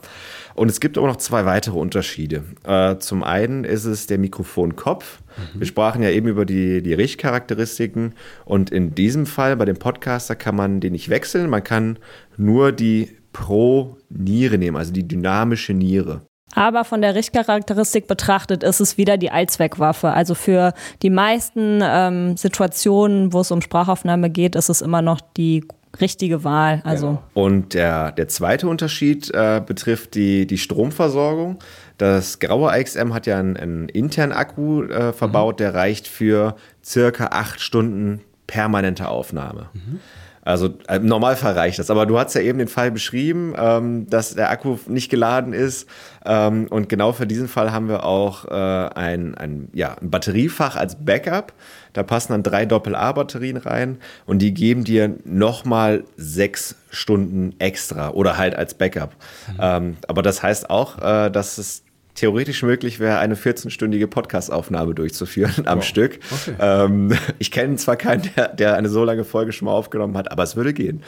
Speaker 3: Und es gibt aber noch zwei weitere Unterschiede. Äh, zum einen ist es der Mikrofonkopf. Mhm. Wir sprachen ja eben über die, die Richtcharakteristiken. Und in diesem Fall bei dem Podcaster kann man den nicht wechseln. Man kann nur die Pro-Niere nehmen, also die dynamische Niere.
Speaker 2: Aber von der Richtcharakteristik betrachtet ist es wieder die Allzweckwaffe. Also für die meisten ähm, Situationen, wo es um Sprachaufnahme geht, ist es immer noch die richtige Wahl. Also.
Speaker 3: Ja. Und der, der zweite Unterschied äh, betrifft die, die Stromversorgung. Das graue AXM hat ja einen, einen internen Akku äh, verbaut, mhm. der reicht für circa acht Stunden permanente Aufnahme. Mhm. Also äh, im Normalfall reicht das. Aber du hast ja eben den Fall beschrieben, ähm, dass der Akku nicht geladen ist. Ähm, und genau für diesen Fall haben wir auch äh, ein, ein, ja, ein Batteriefach als Backup. Da passen dann drei Doppel-A-Batterien rein und die geben dir nochmal sechs Stunden extra oder halt als Backup. Mhm. Ähm, aber das heißt auch, äh, dass es theoretisch möglich wäre, eine 14-stündige Podcast-Aufnahme durchzuführen am wow. Stück. Okay. Ähm, ich kenne zwar keinen, der, der, eine so lange Folge schon mal aufgenommen hat, aber es würde gehen.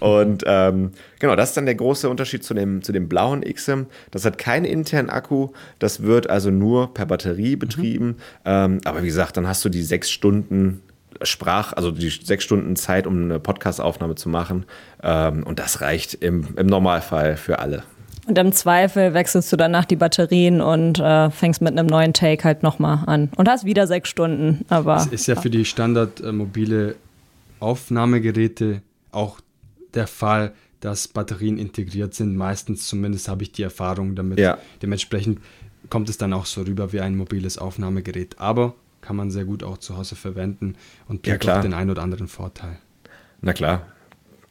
Speaker 3: und ähm, genau, das ist dann der große Unterschied zu dem, zu dem blauen XM. Das hat keinen internen Akku, das wird also nur per Batterie betrieben. Mhm. Ähm, aber wie gesagt, dann hast du die sechs Stunden Sprach, also die sechs Stunden Zeit, um eine Podcast-Aufnahme zu machen. Ähm, und das reicht im, im Normalfall für alle.
Speaker 2: Und im Zweifel wechselst du danach die Batterien und äh, fängst mit einem neuen Take halt nochmal an. Und hast wieder sechs Stunden. Aber
Speaker 1: das ist ja für die Standard äh, mobile Aufnahmegeräte auch der Fall, dass Batterien integriert sind. Meistens zumindest habe ich die Erfahrung damit. Ja. Dementsprechend kommt es dann auch so rüber wie ein mobiles Aufnahmegerät. Aber kann man sehr gut auch zu Hause verwenden und bringt ja, auch den einen oder anderen Vorteil.
Speaker 3: Na klar,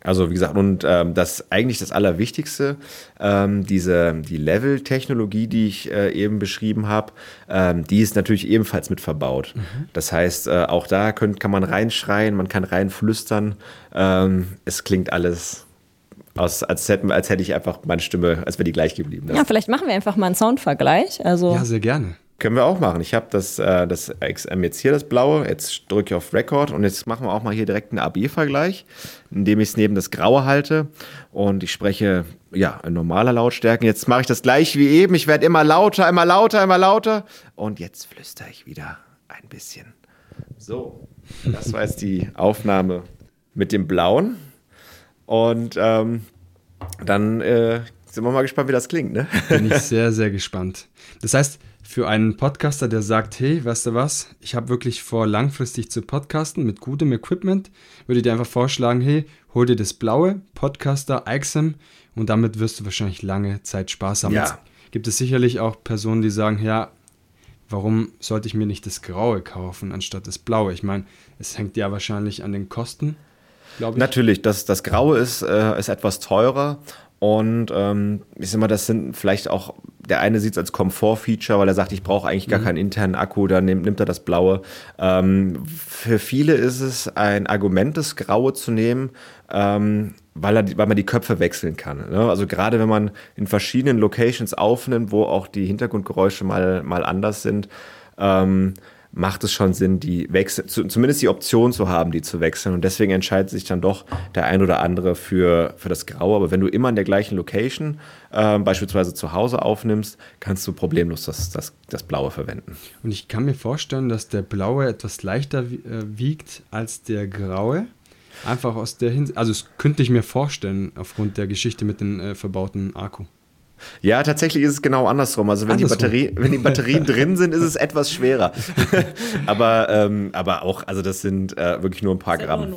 Speaker 3: also wie gesagt, und ähm, das eigentlich das Allerwichtigste, ähm, diese die Level-Technologie, die ich äh, eben beschrieben habe, ähm, die ist natürlich ebenfalls mit verbaut. Mhm. Das heißt, äh, auch da könnt, kann man reinschreien, man kann reinflüstern. Ähm, es klingt alles aus, als, hätten, als hätte ich einfach meine Stimme, als wäre die gleich geblieben.
Speaker 2: Ja, vielleicht machen wir einfach mal einen Soundvergleich. Also
Speaker 1: ja, sehr gerne.
Speaker 3: Können wir auch machen. Ich habe das, äh, das XM jetzt hier, das blaue. Jetzt drücke ich auf Record und jetzt machen wir auch mal hier direkt einen AB-Vergleich, indem ich es neben das graue halte und ich spreche ja in normaler Lautstärke. Jetzt mache ich das gleich wie eben. Ich werde immer lauter, immer lauter, immer lauter und jetzt flüstere ich wieder ein bisschen. So, das war jetzt die Aufnahme mit dem blauen und ähm, dann äh, sind wir mal gespannt, wie das klingt. Ne?
Speaker 1: Bin ich sehr, sehr gespannt. Das heißt, für einen Podcaster, der sagt, hey, weißt du was, ich habe wirklich vor, langfristig zu podcasten mit gutem Equipment, würde ich dir einfach vorschlagen, hey, hol dir das blaue Podcaster IXM und damit wirst du wahrscheinlich lange Zeit Spaß haben. Ja. Gibt es sicherlich auch Personen, die sagen, ja, warum sollte ich mir nicht das graue kaufen anstatt das blaue? Ich meine, es hängt ja wahrscheinlich an den Kosten glaube ich.
Speaker 3: Natürlich, das, das Graue ist, äh, ist etwas teurer. Und ähm, ich sag mal, das sind vielleicht auch, der eine sieht es als Komfort-Feature, weil er sagt, ich brauche eigentlich gar mhm. keinen internen Akku, dann nimmt, nimmt er das Blaue. Ähm, für viele ist es ein Argument, das Graue zu nehmen, ähm, weil, er, weil man die Köpfe wechseln kann. Ne? Also gerade wenn man in verschiedenen Locations aufnimmt, wo auch die Hintergrundgeräusche mal, mal anders sind, ähm, macht es schon Sinn, die Wechsel, zumindest die Option zu haben, die zu wechseln. Und deswegen entscheidet sich dann doch der ein oder andere für, für das Graue. Aber wenn du immer in der gleichen Location, äh, beispielsweise zu Hause aufnimmst, kannst du problemlos das, das, das Blaue verwenden.
Speaker 1: Und ich kann mir vorstellen, dass der Blaue etwas leichter äh, wiegt als der Graue. Einfach aus der Hinsicht, also das könnte ich mir vorstellen, aufgrund der Geschichte mit dem äh, verbauten Akku.
Speaker 3: Ja, tatsächlich ist es genau andersrum. Also wenn andersrum. die Batterie, wenn die Batterien drin sind, ist es etwas schwerer. aber, ähm, aber auch, also das sind äh, wirklich nur ein paar Gramm.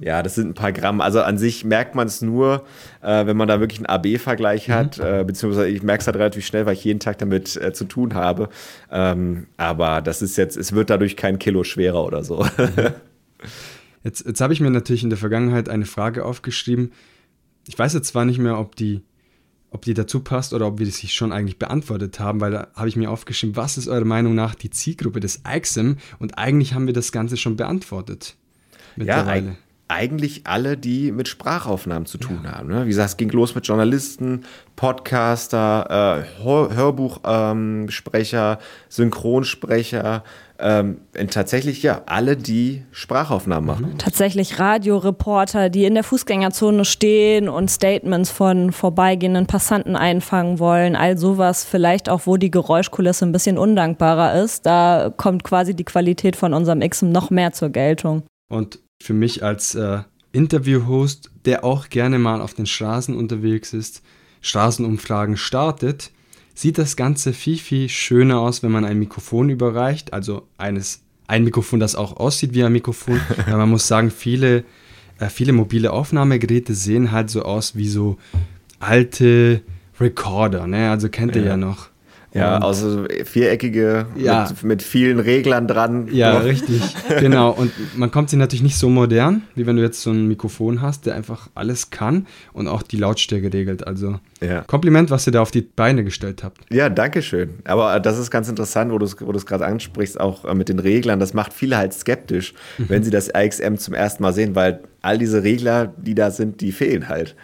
Speaker 3: Ja, das sind ein paar Gramm. Also an sich merkt man es nur, äh, wenn man da wirklich einen AB-Vergleich mhm. hat, äh, beziehungsweise ich merke es halt relativ schnell, weil ich jeden Tag damit äh, zu tun habe. Ähm, aber das ist jetzt, es wird dadurch kein Kilo schwerer oder so.
Speaker 1: jetzt jetzt habe ich mir natürlich in der Vergangenheit eine Frage aufgeschrieben. Ich weiß jetzt zwar nicht mehr, ob die ob die dazu passt oder ob wir das sich schon eigentlich beantwortet haben, weil da habe ich mir aufgeschrieben, was ist eurer Meinung nach die Zielgruppe des IXM? Und eigentlich haben wir das Ganze schon beantwortet.
Speaker 3: Mittlerweile. Ja, eigentlich alle, die mit Sprachaufnahmen zu tun ja. haben. Ne? Wie gesagt, es ging los mit Journalisten, Podcaster, äh, Hörbuchsprecher, ähm, Synchronsprecher, ähm, tatsächlich ja alle, die Sprachaufnahmen machen.
Speaker 2: Mhm. Tatsächlich Radioreporter, die in der Fußgängerzone stehen und Statements von vorbeigehenden Passanten einfangen wollen. All sowas, vielleicht auch, wo die Geräuschkulisse ein bisschen undankbarer ist. Da kommt quasi die Qualität von unserem XM noch mehr zur Geltung.
Speaker 1: Und für mich als äh, Interviewhost, der auch gerne mal auf den Straßen unterwegs ist, Straßenumfragen startet, sieht das Ganze viel, viel schöner aus, wenn man ein Mikrofon überreicht. Also eines, ein Mikrofon, das auch aussieht wie ein Mikrofon. Weil man muss sagen, viele, äh, viele mobile Aufnahmegeräte sehen halt so aus wie so alte Recorder. Ne? Also kennt ihr ja, ja noch.
Speaker 3: Ja, also viereckige ja. Mit, mit, vielen Reglern dran.
Speaker 1: Ja, richtig. genau. Und man kommt sich natürlich nicht so modern, wie wenn du jetzt so ein Mikrofon hast, der einfach alles kann und auch die Lautstärke regelt. Also ja. Kompliment, was ihr da auf die Beine gestellt habt.
Speaker 3: Ja, danke schön. Aber das ist ganz interessant, wo du es wo gerade ansprichst, auch äh, mit den Reglern. Das macht viele halt skeptisch, mhm. wenn sie das AXM zum ersten Mal sehen, weil all diese Regler, die da sind, die fehlen halt.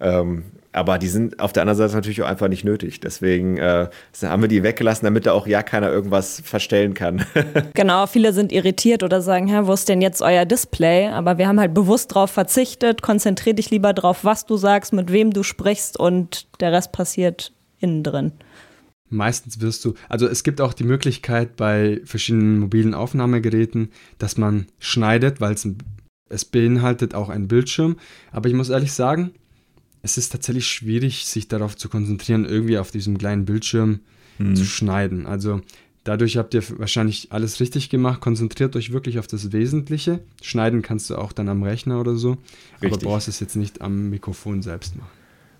Speaker 3: Ähm, aber die sind auf der anderen Seite natürlich auch einfach nicht nötig. Deswegen äh, haben wir die weggelassen, damit da auch ja keiner irgendwas verstellen kann.
Speaker 2: genau, viele sind irritiert oder sagen, Hä, wo ist denn jetzt euer Display? Aber wir haben halt bewusst darauf verzichtet. Konzentrier dich lieber darauf, was du sagst, mit wem du sprichst und der Rest passiert innen drin.
Speaker 1: Meistens wirst du, also es gibt auch die Möglichkeit bei verschiedenen mobilen Aufnahmegeräten, dass man schneidet, weil es, es beinhaltet auch einen Bildschirm. Aber ich muss ehrlich sagen, es ist tatsächlich schwierig, sich darauf zu konzentrieren, irgendwie auf diesem kleinen Bildschirm mhm. zu schneiden. Also dadurch habt ihr wahrscheinlich alles richtig gemacht. Konzentriert euch wirklich auf das Wesentliche. Schneiden kannst du auch dann am Rechner oder so, richtig. aber brauchst es jetzt nicht am Mikrofon selbst machen.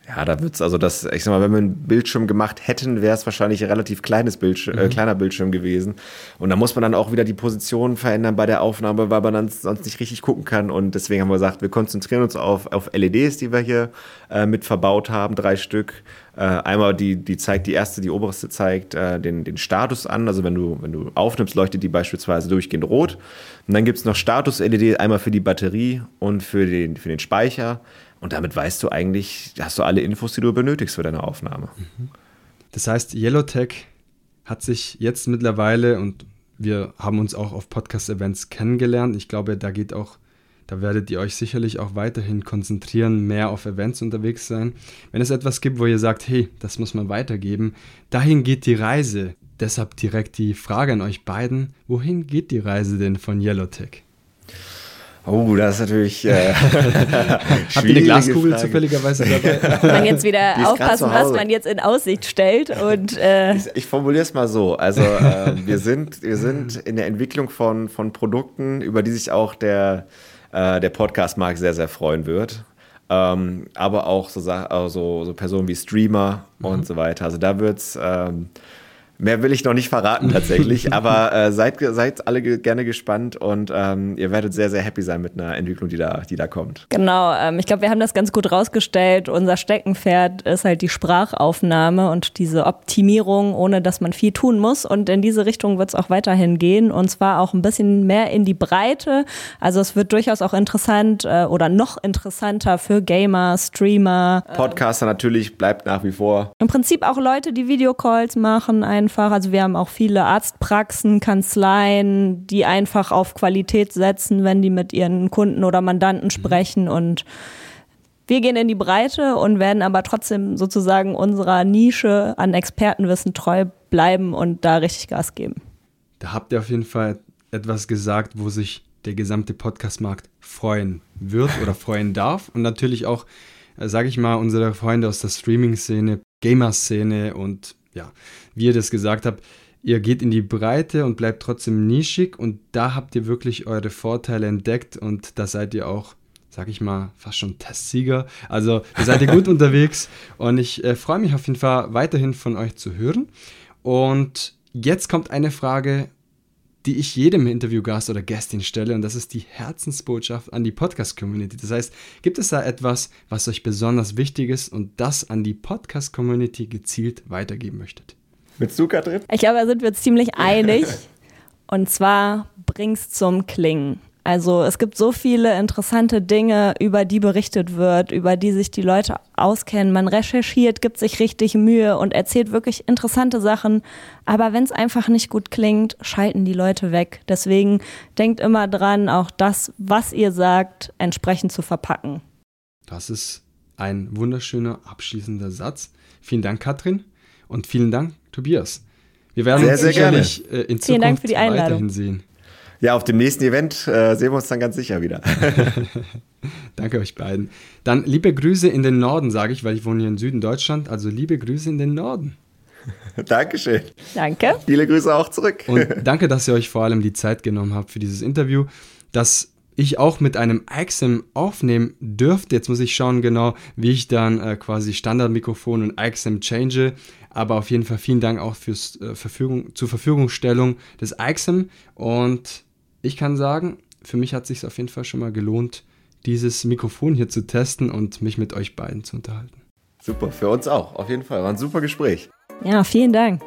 Speaker 3: Ja, da wird's also das, ich sag mal, wenn wir einen Bildschirm gemacht hätten, wäre es wahrscheinlich ein relativ kleines Bildschirm, äh, mhm. kleiner Bildschirm gewesen. Und da muss man dann auch wieder die Position verändern bei der Aufnahme, weil man dann sonst nicht richtig gucken kann. Und deswegen haben wir gesagt, wir konzentrieren uns auf, auf LEDs, die wir hier äh, mit verbaut haben, drei Stück. Äh, einmal die, die zeigt, die erste, die oberste zeigt äh, den, den Status an. Also wenn du, wenn du aufnimmst, leuchtet die beispielsweise durchgehend rot. Und dann gibt's noch Status-LED, einmal für die Batterie und für den, für den Speicher. Und damit weißt du eigentlich, hast du alle Infos, die du benötigst für deine Aufnahme. Mhm.
Speaker 1: Das heißt, Yellowtech hat sich jetzt mittlerweile und wir haben uns auch auf Podcast-Events kennengelernt. Ich glaube, da geht auch, da werdet ihr euch sicherlich auch weiterhin konzentrieren, mehr auf Events unterwegs sein. Wenn es etwas gibt, wo ihr sagt, hey, das muss man weitergeben, dahin geht die Reise. Deshalb direkt die Frage an euch beiden, wohin geht die Reise denn von Yellowtech?
Speaker 3: Oh, das ist natürlich. Äh,
Speaker 1: Habt ihr eine Glaskugel Frage. zufälligerweise dabei?
Speaker 2: man jetzt wieder aufpassen, was man jetzt in Aussicht stellt. Und, äh
Speaker 3: ich, ich formuliere es mal so. Also, äh, wir, sind, wir sind in der Entwicklung von, von Produkten, über die sich auch der, äh, der Podcast-Markt sehr, sehr freuen wird. Ähm, aber auch so, also, so Personen wie Streamer mhm. und so weiter. Also, da wird es. Ähm, Mehr will ich noch nicht verraten tatsächlich, aber äh, seid, seid alle ge gerne gespannt und ähm, ihr werdet sehr, sehr happy sein mit einer Entwicklung, die da, die da kommt.
Speaker 2: Genau, ähm, ich glaube, wir haben das ganz gut rausgestellt. Unser Steckenpferd ist halt die Sprachaufnahme und diese Optimierung, ohne dass man viel tun muss. Und in diese Richtung wird es auch weiterhin gehen und zwar auch ein bisschen mehr in die Breite. Also es wird durchaus auch interessant äh, oder noch interessanter für Gamer, Streamer.
Speaker 3: Podcaster natürlich bleibt nach wie vor.
Speaker 2: Im Prinzip auch Leute, die Videocalls machen, einfach. Also wir haben auch viele Arztpraxen, Kanzleien, die einfach auf Qualität setzen, wenn die mit ihren Kunden oder Mandanten sprechen und wir gehen in die Breite und werden aber trotzdem sozusagen unserer Nische an Expertenwissen treu bleiben und da richtig Gas geben.
Speaker 1: Da habt ihr auf jeden Fall etwas gesagt, wo sich der gesamte Podcastmarkt freuen wird oder freuen darf. Und natürlich auch, äh, sage ich mal, unsere Freunde aus der Streaming-Szene, Gamer-Szene und ja, wie ihr das gesagt habt, ihr geht in die Breite und bleibt trotzdem nischig und da habt ihr wirklich eure Vorteile entdeckt und da seid ihr auch, sag ich mal, fast schon Testsieger. Also da seid ihr gut unterwegs und ich äh, freue mich auf jeden Fall weiterhin von euch zu hören. Und jetzt kommt eine Frage, die ich jedem Interviewgast oder Gästin stelle und das ist die Herzensbotschaft an die Podcast-Community. Das heißt, gibt es da etwas, was euch besonders wichtig ist und das an die Podcast-Community gezielt weitergeben möchtet?
Speaker 3: Mit du, Katrin?
Speaker 2: Ich glaube, da sind wir uns ziemlich einig. Und zwar bring's zum Klingen. Also es gibt so viele interessante Dinge, über die berichtet wird, über die sich die Leute auskennen. Man recherchiert, gibt sich richtig Mühe und erzählt wirklich interessante Sachen. Aber wenn es einfach nicht gut klingt, schalten die Leute weg. Deswegen denkt immer dran, auch das, was ihr sagt, entsprechend zu verpacken.
Speaker 1: Das ist ein wunderschöner abschließender Satz. Vielen Dank, Katrin. Und vielen Dank, Tobias. Wir werden
Speaker 3: Sehr,
Speaker 1: uns
Speaker 3: sehr
Speaker 1: sicherlich äh, in
Speaker 2: Vielen Dank
Speaker 1: Zukunft
Speaker 2: für die Einladung.
Speaker 1: weiterhin sehen.
Speaker 3: Ja, auf dem nächsten Event äh, sehen wir uns dann ganz sicher wieder.
Speaker 1: Danke euch beiden. Dann liebe Grüße in den Norden, sage ich, weil ich wohne hier im Süden Deutschland. Also liebe Grüße in den Norden.
Speaker 3: Dankeschön.
Speaker 2: Danke.
Speaker 3: Viele Grüße auch zurück.
Speaker 1: Und danke, dass ihr euch vor allem die Zeit genommen habt für dieses Interview, das ich auch mit einem IXM aufnehmen dürfte. Jetzt muss ich schauen genau, wie ich dann äh, quasi Standardmikrofon und IXM change. Aber auf jeden Fall vielen Dank auch fürs äh, Verfügung, zur Verfügungstellung des IXM. Und ich kann sagen, für mich hat es sich auf jeden Fall schon mal gelohnt, dieses Mikrofon hier zu testen und mich mit euch beiden zu unterhalten.
Speaker 3: Super, für uns auch, auf jeden Fall. War ein super Gespräch.
Speaker 2: Ja, vielen Dank.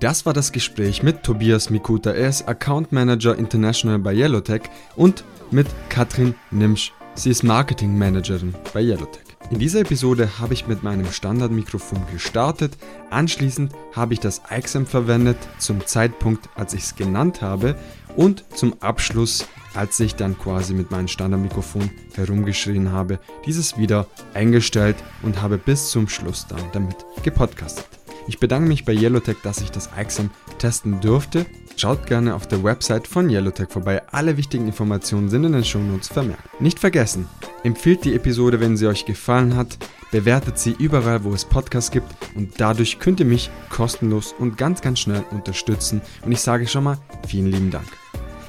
Speaker 1: Das war das Gespräch mit Tobias Mikuta. Er ist Account Manager International bei Yellowtech und mit Katrin Nimsch. Sie ist Marketing Managerin bei Yellowtech. In dieser Episode habe ich mit meinem Standardmikrofon gestartet. Anschließend habe ich das IXM verwendet zum Zeitpunkt, als ich es genannt habe und zum Abschluss, als ich dann quasi mit meinem Standardmikrofon herumgeschrien habe, dieses wieder eingestellt und habe bis zum Schluss dann damit gepodcastet. Ich bedanke mich bei Yellowtech, dass ich das IXM testen durfte. Schaut gerne auf der Website von Yellowtech vorbei. Alle wichtigen Informationen sind in den Shownotes vermerkt. Nicht vergessen, empfiehlt die Episode, wenn sie euch gefallen hat, bewertet sie überall, wo es Podcasts gibt und dadurch könnt ihr mich kostenlos und ganz, ganz schnell unterstützen. Und ich sage schon mal vielen lieben Dank.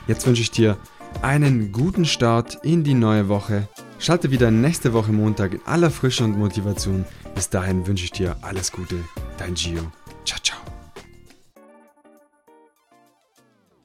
Speaker 1: Jetzt wünsche ich dir einen guten Start in die neue Woche. Schalte wieder nächste Woche Montag in aller Frische und Motivation. Bis dahin wünsche ich dir alles Gute. Dein Gio.